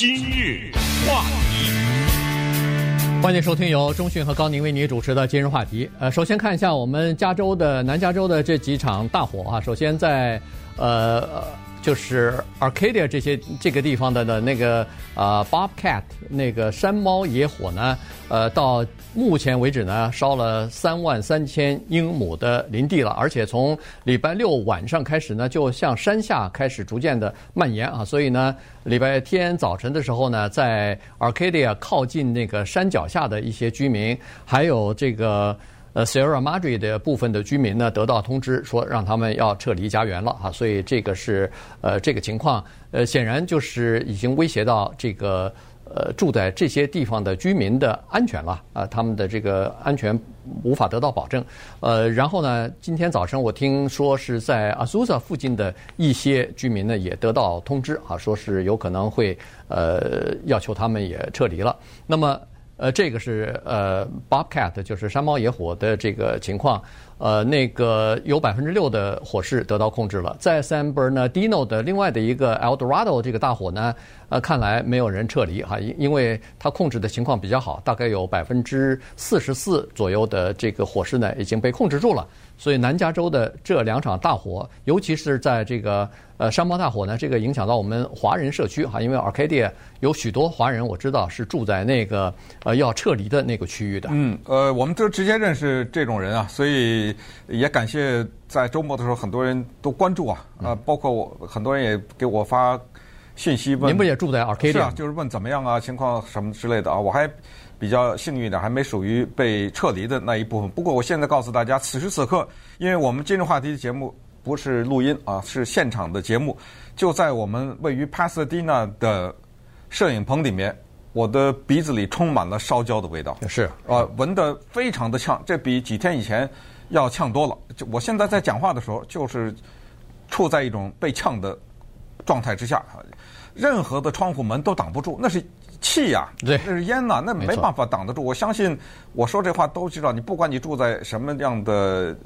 今日话题，欢迎收听由中讯和高宁为您主持的今日话题。呃，首先看一下我们加州的南加州的这几场大火啊。首先在呃。就是 Arcadia 这些这个地方的的那个呃 Bobcat 那个山猫野火呢，呃，到目前为止呢，烧了三万三千英亩的林地了，而且从礼拜六晚上开始呢，就向山下开始逐渐的蔓延啊，所以呢，礼拜天早晨的时候呢，在 Arcadia 靠近那个山脚下的一些居民，还有这个。呃，Sierra Madre 的部分的居民呢，得到通知说让他们要撤离家园了啊，所以这个是呃这个情况，呃显然就是已经威胁到这个呃住在这些地方的居民的安全了啊，他们的这个安全无法得到保证。呃，然后呢，今天早晨我听说是在 Azusa 附近的一些居民呢也得到通知啊，说是有可能会呃要求他们也撤离了。那么。呃，这个是呃，Bobcat，就是山猫野火的这个情况。呃，那个有百分之六的火势得到控制了。在 San Bernardino 的另外的一个 El Dorado 这个大火呢，呃，看来没有人撤离哈，因因为它控制的情况比较好，大概有百分之四十四左右的这个火势呢已经被控制住了。所以南加州的这两场大火，尤其是在这个呃山猫大火呢，这个影响到我们华人社区哈，因为 Arcadia 有许多华人，我知道是住在那个呃要撤离的那个区域的。嗯，呃，我们就直接认识这种人啊，所以。也感谢在周末的时候很多人都关注啊，呃，包括我很多人也给我发信息问。您不也住在 Arcadia？是啊，就是问怎么样啊，情况什么之类的啊。我还比较幸运的，还没属于被撤离的那一部分。不过我现在告诉大家，此时此刻，因为我们今日话题的节目不是录音啊，是现场的节目，就在我们位于 Pasadena 的摄影棚里面，我的鼻子里充满了烧焦的味道。是啊，闻得非常的呛，这比几天以前。要呛多了，就我现在在讲话的时候，就是处在一种被呛的状态之下，任何的窗户门都挡不住，那是气呀，对，那是烟呐，那没办法挡得住。我相信我说这话都知道，你不管你住在什么样的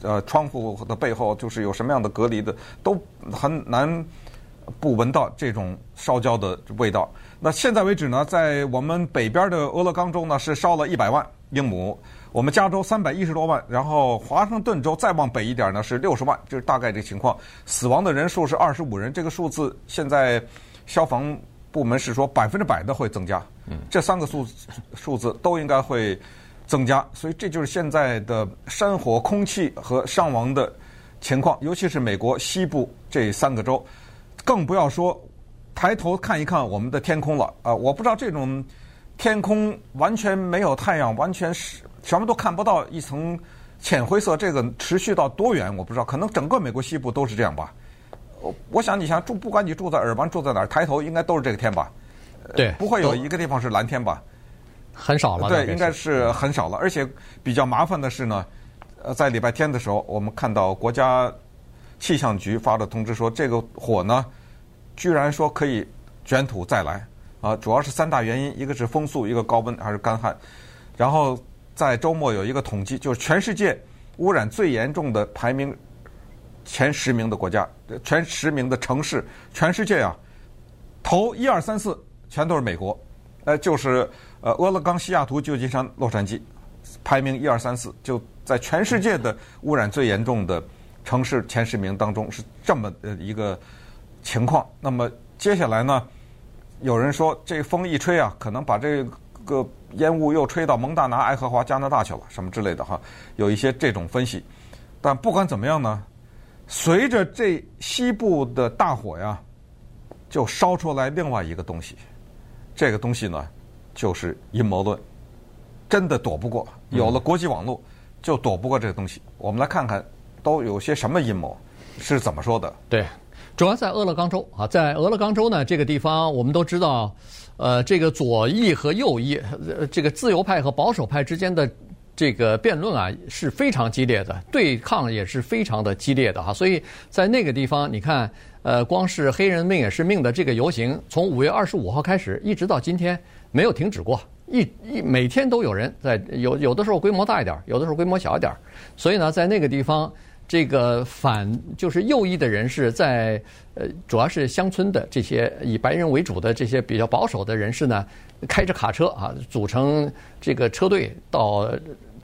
呃窗户的背后，就是有什么样的隔离的，都很难不闻到这种烧焦的味道。那现在为止呢，在我们北边的俄勒冈州呢，是烧了一百万英亩。我们加州三百一十多万，然后华盛顿州再往北一点呢是六十万，就是大概这个情况。死亡的人数是二十五人，这个数字现在消防部门是说百分之百的会增加。嗯，这三个数数字都应该会增加，所以这就是现在的山火、空气和伤亡的情况，尤其是美国西部这三个州，更不要说抬头看一看我们的天空了啊！我不知道这种天空完全没有太阳，完全是。什么都看不到，一层浅灰色，这个持续到多远我不知道，可能整个美国西部都是这样吧。我我想你想住，不管你住在尔湾住在哪儿，抬头应该都是这个天吧？对，不会有一个地方是蓝天吧？很少了。对，应该是很少了。而且比较麻烦的是呢，呃，在礼拜天的时候，我们看到国家气象局发的通知说，这个火呢，居然说可以卷土再来啊！主要是三大原因，一个是风速，一个高温，还是干旱，然后。在周末有一个统计，就是全世界污染最严重的排名前十名的国家，前十名的城市，全世界啊，头一二三四全都是美国，呃，就是呃，俄勒冈、西雅图、旧金山、洛杉矶，排名一二三四，就在全世界的污染最严重的城市前十名当中是这么呃一个情况。那么接下来呢，有人说这风一吹啊，可能把这个。烟雾又吹到蒙大拿、爱荷华、加拿大去了，什么之类的哈，有一些这种分析。但不管怎么样呢，随着这西部的大火呀，就烧出来另外一个东西。这个东西呢，就是阴谋论，真的躲不过。有了国际网络，就躲不过这个东西。我们来看看，都有些什么阴谋，是怎么说的？对，主要在俄勒冈州啊，在俄勒冈州呢，这个地方我们都知道。呃，这个左翼和右翼，这个自由派和保守派之间的这个辩论啊是非常激烈的，对抗也是非常的激烈的哈。所以在那个地方，你看，呃，光是黑人命也是命的这个游行，从五月二十五号开始，一直到今天没有停止过，一一每天都有人在，有有的时候规模大一点，有的时候规模小一点。所以呢，在那个地方，这个反就是右翼的人士在呃，主要是乡村的这些以白人为主的这些比较保守的人士呢，开着卡车啊，组成这个车队到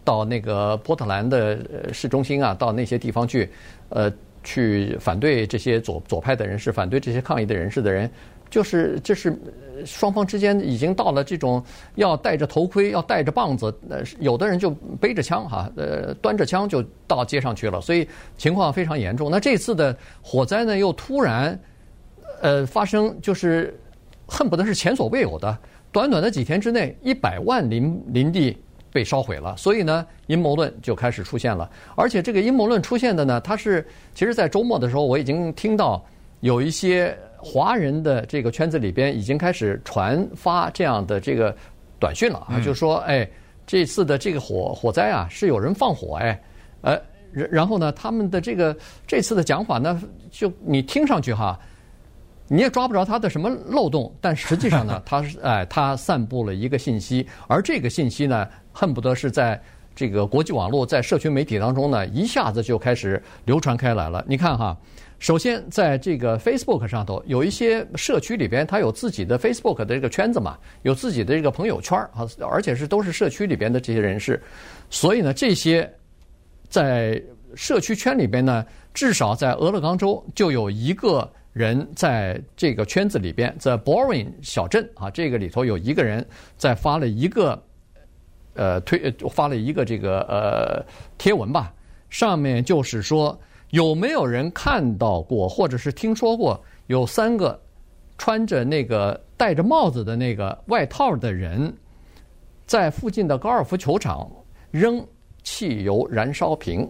到那个波特兰的市中心啊，到那些地方去，呃，去反对这些左左派的人士，反对这些抗议的人士的人。就是这是双方之间已经到了这种要戴着头盔、要带着棒子，呃，有的人就背着枪哈，呃，端着枪就到街上去了，所以情况非常严重。那这次的火灾呢，又突然呃发生，就是恨不得是前所未有的，短短的几天之内，一百万林林地被烧毁了。所以呢，阴谋论就开始出现了。而且这个阴谋论出现的呢，它是其实在周末的时候，我已经听到有一些。华人的这个圈子里边已经开始传发这样的这个短讯了啊，就说哎，这次的这个火火灾啊是有人放火哎，呃，然然后呢，他们的这个这次的讲法呢，就你听上去哈，你也抓不着他的什么漏洞，但实际上呢，他是哎，他散布了一个信息，而这个信息呢，恨不得是在这个国际网络、在社群媒体当中呢，一下子就开始流传开来了。你看哈。首先，在这个 Facebook 上头，有一些社区里边，它有自己的 Facebook 的这个圈子嘛，有自己的这个朋友圈啊，而且是都是社区里边的这些人士，所以呢，这些在社区圈里边呢，至少在俄勒冈州就有一个人在这个圈子里边，在 Boring 小镇啊，这个里头有一个人在发了一个呃推发了一个这个呃贴文吧，上面就是说。有没有人看到过，或者是听说过有三个穿着那个戴着帽子的那个外套的人，在附近的高尔夫球场扔汽油燃烧瓶？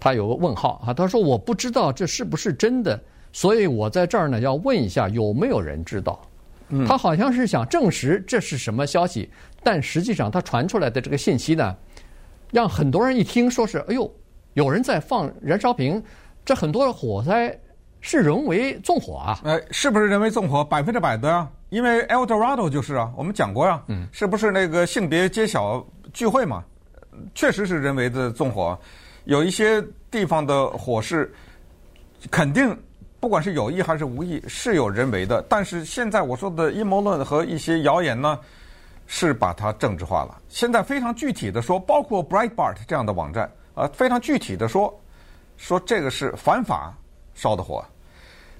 他有个问号啊，他说我不知道这是不是真的，所以我在这儿呢要问一下有没有人知道？他好像是想证实这是什么消息，但实际上他传出来的这个信息呢，让很多人一听说是哎呦。有人在放燃烧瓶，这很多火灾是人为纵火啊！呃，是不是人为纵火？百分之百的啊，因为 El Dorado 就是啊，我们讲过呀、啊，嗯，是不是那个性别揭晓聚会嘛？确实是人为的纵火，有一些地方的火势肯定不管是有意还是无意是有人为的，但是现在我说的阴谋论和一些谣言呢，是把它政治化了。现在非常具体的说，包括 Breitbart 这样的网站。啊，非常具体的说，说这个是反法烧的火，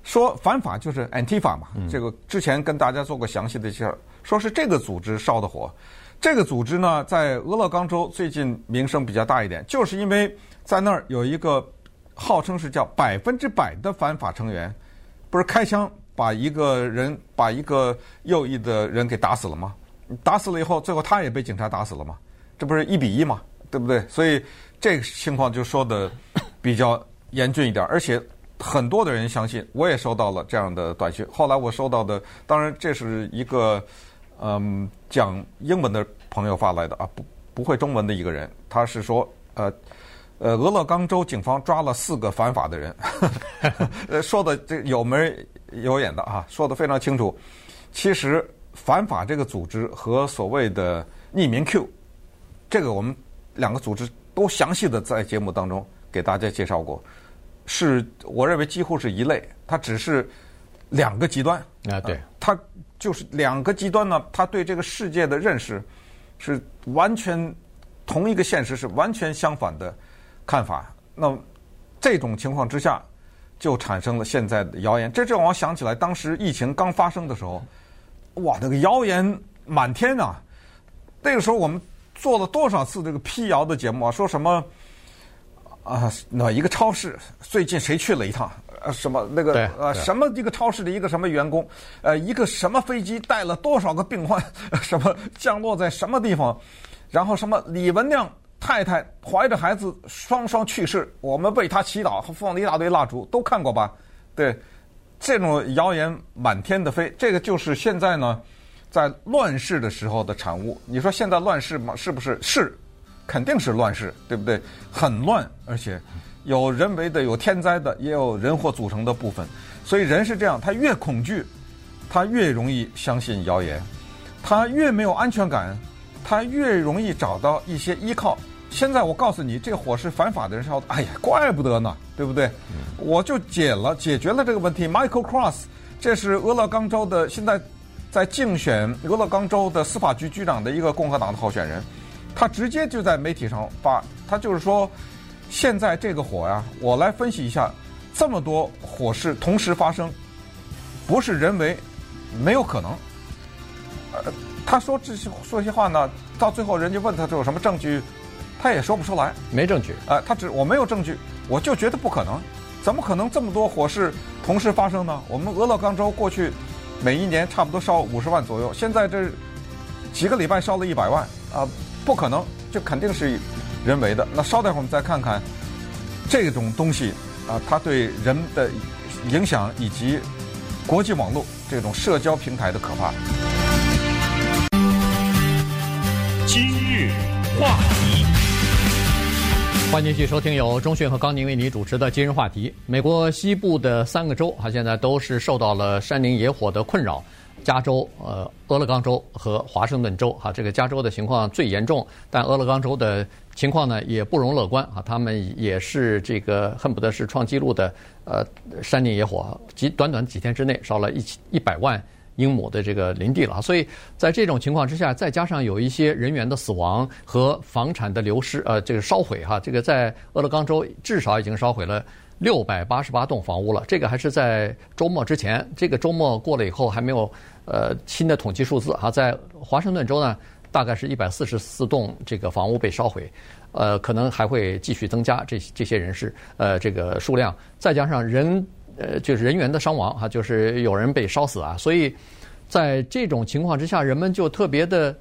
说反法就是 Antifa 嘛，这个之前跟大家做过详细的介绍，说是这个组织烧的火。这个组织呢，在俄勒冈州最近名声比较大一点，就是因为在那儿有一个号称是叫百分之百的反法成员，不是开枪把一个人把一个右翼的人给打死了吗？打死了以后，最后他也被警察打死了吗？这不是一比一吗？对不对？所以。这个情况就说的比较严峻一点，而且很多的人相信，我也收到了这样的短信。后来我收到的，当然这是一个嗯讲英文的朋友发来的啊，不不会中文的一个人，他是说呃呃俄勒冈州警方抓了四个反法的人，呃 说的这有眉有眼的啊，说的非常清楚。其实反法这个组织和所谓的匿名 Q，这个我们两个组织。都详细的在节目当中给大家介绍过，是我认为几乎是一类，它只是两个极端啊，对，它就是两个极端呢，它对这个世界的认识是完全同一个现实是完全相反的看法。那这种情况之下，就产生了现在的谣言。这让我想起来，当时疫情刚发生的时候，哇，那个谣言满天啊！那个时候我们。做了多少次这个辟谣的节目啊？说什么啊？哪一个超市最近谁去了一趟？呃，什么那个呃，什么一个超市的一个什么员工？呃，一个什么飞机带了多少个病患？什么降落在什么地方？然后什么李文亮太太怀着孩子双双去世，我们为他祈祷，放了一大堆蜡烛，都看过吧？对，这种谣言满天的飞，这个就是现在呢。在乱世的时候的产物，你说现在乱世吗？是不是？是，肯定是乱世，对不对？很乱，而且有人为的，有天灾的，也有人祸组成的部分。所以人是这样，他越恐惧，他越容易相信谣言；他越没有安全感，他越容易找到一些依靠。现在我告诉你，这个火是反法的人烧的，哎呀，怪不得呢，对不对？我就解了，解决了这个问题。Michael Cross，这是俄勒冈州的，现在在竞选俄勒冈州的司法局局长的一个共和党的候选人，他直接就在媒体上发，他就是说，现在这个火呀，我来分析一下，这么多火势同时发生，不是人为，没有可能。呃，他说这些说些话呢，到最后人家问他这有什么证据？他也说不出来，没证据。啊、呃，他只我没有证据，我就觉得不可能，怎么可能这么多火势同时发生呢？我们俄勒冈州过去每一年差不多烧五十万左右，现在这几个礼拜烧了一百万，啊、不可能，这肯定是人为的。那稍待会儿我们再看看这种东西啊、它对人的影响以及国际网络这种社交平台的可怕。今日话题。欢迎继续收听由中讯和高宁为你主持的今日话题。美国西部的三个州哈，现在都是受到了山林野火的困扰。加州、呃，俄勒冈州和华盛顿州哈，这个加州的情况最严重，但俄勒冈州的情况呢也不容乐观啊。他们也是这个恨不得是创纪录的呃山林野火，几短短几天之内烧了一千一百万。英亩的这个林地了，所以在这种情况之下，再加上有一些人员的死亡和房产的流失，呃，这个烧毁哈，这个在俄勒冈州至少已经烧毁了六百八十八栋房屋了。这个还是在周末之前，这个周末过了以后还没有呃新的统计数字哈。在华盛顿州呢，大概是一百四十四栋这个房屋被烧毁，呃，可能还会继续增加这这些人士呃这个数量，再加上人。呃，就是人员的伤亡哈，就是有人被烧死啊，所以在这种情况之下，人们就特别的，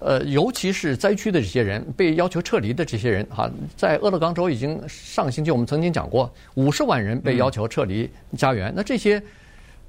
呃，尤其是灾区的这些人被要求撤离的这些人哈，在俄勒冈州已经上个星期我们曾经讲过，五十万人被要求撤离家园，那这些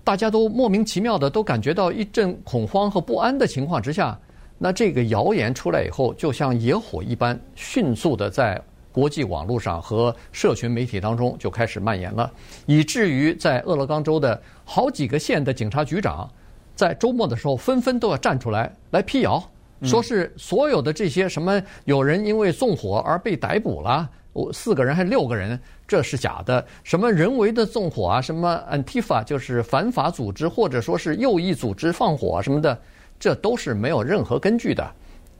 大家都莫名其妙的都感觉到一阵恐慌和不安的情况之下，那这个谣言出来以后，就像野火一般，迅速的在。国际网络上和社群媒体当中就开始蔓延了，以至于在俄勒冈州的好几个县的警察局长，在周末的时候纷纷都要站出来来辟谣，说是所有的这些什么有人因为纵火而被逮捕了，四个人还是六个人，这是假的。什么人为的纵火啊，什么 Antifa 就是反法组织或者说是右翼组织放火什么的，这都是没有任何根据的。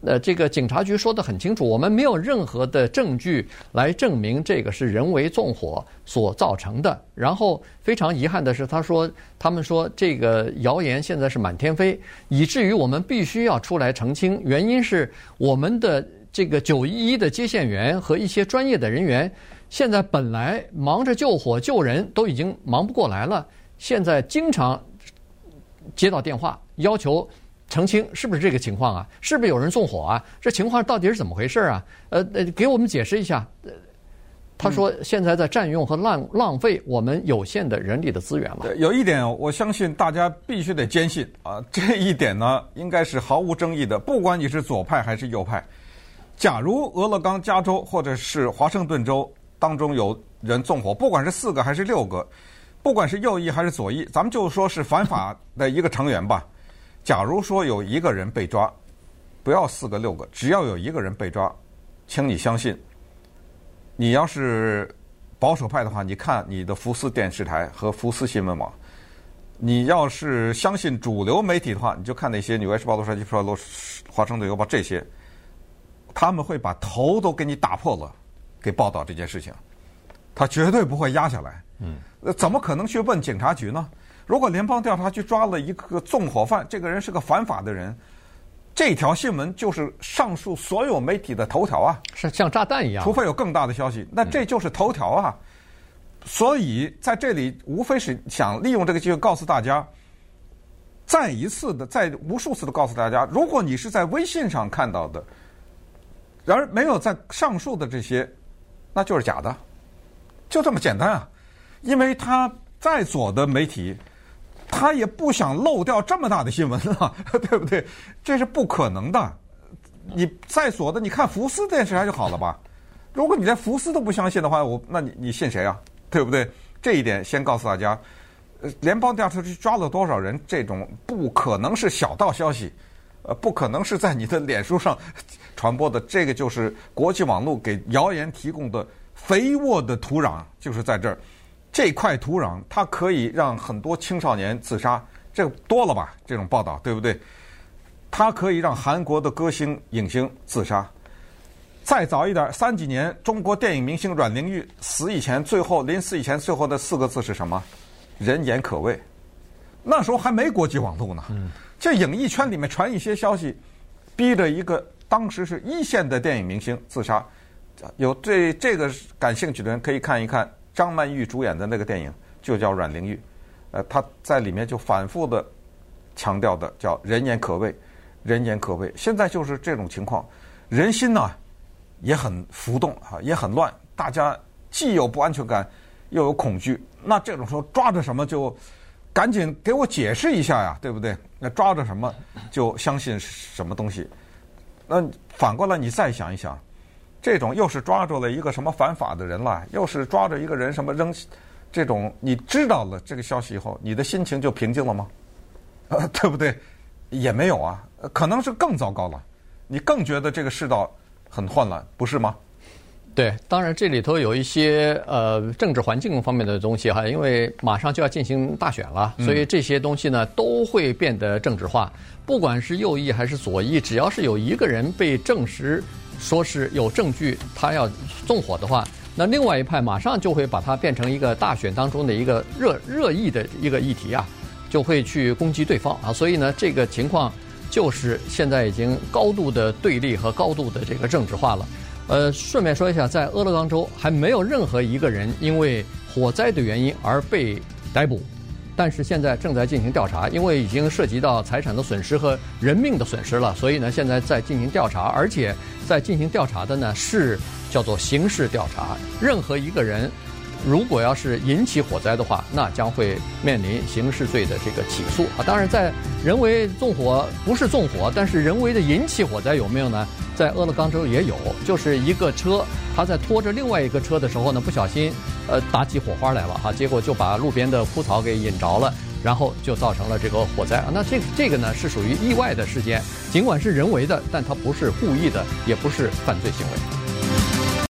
呃，这个警察局说得很清楚，我们没有任何的证据来证明这个是人为纵火所造成的。然后非常遗憾的是，他说他们说这个谣言现在是满天飞，以至于我们必须要出来澄清。原因是我们的这个九一一的接线员和一些专业的人员，现在本来忙着救火救人都已经忙不过来了，现在经常接到电话要求。澄清是不是这个情况啊？是不是有人纵火啊？这情况到底是怎么回事啊？呃呃，给我们解释一下。他说现在在占用和浪浪费我们有限的人力的资源了。有一点，我相信大家必须得坚信啊，这一点呢应该是毫无争议的。不管你是左派还是右派，假如俄勒冈、加州或者是华盛顿州当中有人纵火，不管是四个还是六个，不管是右翼还是左翼，咱们就说是反法的一个成员吧。假如说有一个人被抓，不要四个六个，只要有一个人被抓，请你相信，你要是保守派的话，你看你的福斯电视台和福斯新闻网；你要是相信主流媒体的话，你就看那些《纽约时报》、《洛杉矶时报》、《华盛顿邮报》这些，他们会把头都给你打破了，给报道这件事情，他绝对不会压下来。嗯，怎么可能去问警察局呢？如果联邦调查局抓了一个纵火犯，这个人是个反法的人，这条新闻就是上述所有媒体的头条啊，是像炸弹一样。除非有更大的消息，那这就是头条啊。嗯、所以在这里，无非是想利用这个机会告诉大家，再一次的、再无数次的告诉大家，如果你是在微信上看到的，然而没有在上述的这些，那就是假的，就这么简单啊。因为他在左的媒体。他也不想漏掉这么大的新闻啊，对不对？这是不可能的。你在所的，你看福斯电视台就好了吧？如果你连福斯都不相信的话，我那你你信谁啊？对不对？这一点先告诉大家，呃，联邦调查局抓了多少人？这种不可能是小道消息，呃，不可能是在你的脸书上传播的。这个就是国际网络给谣言提供的肥沃的土壤，就是在这儿。这块土壤它可以让很多青少年自杀，这个多了吧？这种报道对不对？它可以让韩国的歌星影星自杀。再早一点，三几年，中国电影明星阮玲玉死以前，最后临死以前最后的四个字是什么？人言可畏。那时候还没国际网络呢。这影艺圈里面传一些消息，逼着一个当时是一线的电影明星自杀。有对这个感兴趣的人可以看一看张曼玉主演的那个电影，就叫《阮玲玉》。呃，他在里面就反复的强调的叫“人言可畏，人言可畏”。现在就是这种情况，人心呢？也很浮动啊，也很乱。大家既有不安全感，又有恐惧。那这种时候抓着什么就赶紧给我解释一下呀，对不对？那抓着什么就相信什么东西。那反过来你再想一想，这种又是抓住了一个什么反法的人了，又是抓着一个人什么扔这种，你知道了这个消息以后，你的心情就平静了吗？呃，对不对？也没有啊，可能是更糟糕了。你更觉得这个世道。很混乱，不是吗？对，当然这里头有一些呃政治环境方面的东西哈，因为马上就要进行大选了，所以这些东西呢都会变得政治化。不管是右翼还是左翼，只要是有一个人被证实说是有证据他要纵火的话，那另外一派马上就会把它变成一个大选当中的一个热热议的一个议题啊，就会去攻击对方啊。所以呢，这个情况。就是现在已经高度的对立和高度的这个政治化了。呃，顺便说一下，在俄勒冈州还没有任何一个人因为火灾的原因而被逮捕，但是现在正在进行调查，因为已经涉及到财产的损失和人命的损失了，所以呢，现在在进行调查，而且在进行调查的呢是叫做刑事调查，任何一个人。如果要是引起火灾的话，那将会面临刑事罪的这个起诉啊。当然，在人为纵火不是纵火，但是人为的引起火灾有没有呢？在俄勒冈州也有，就是一个车，他在拖着另外一个车的时候呢，不小心呃打起火花来了哈，结果就把路边的枯草给引着了，然后就造成了这个火灾啊。那这这个呢是属于意外的事件，尽管是人为的，但它不是故意的，也不是犯罪行为。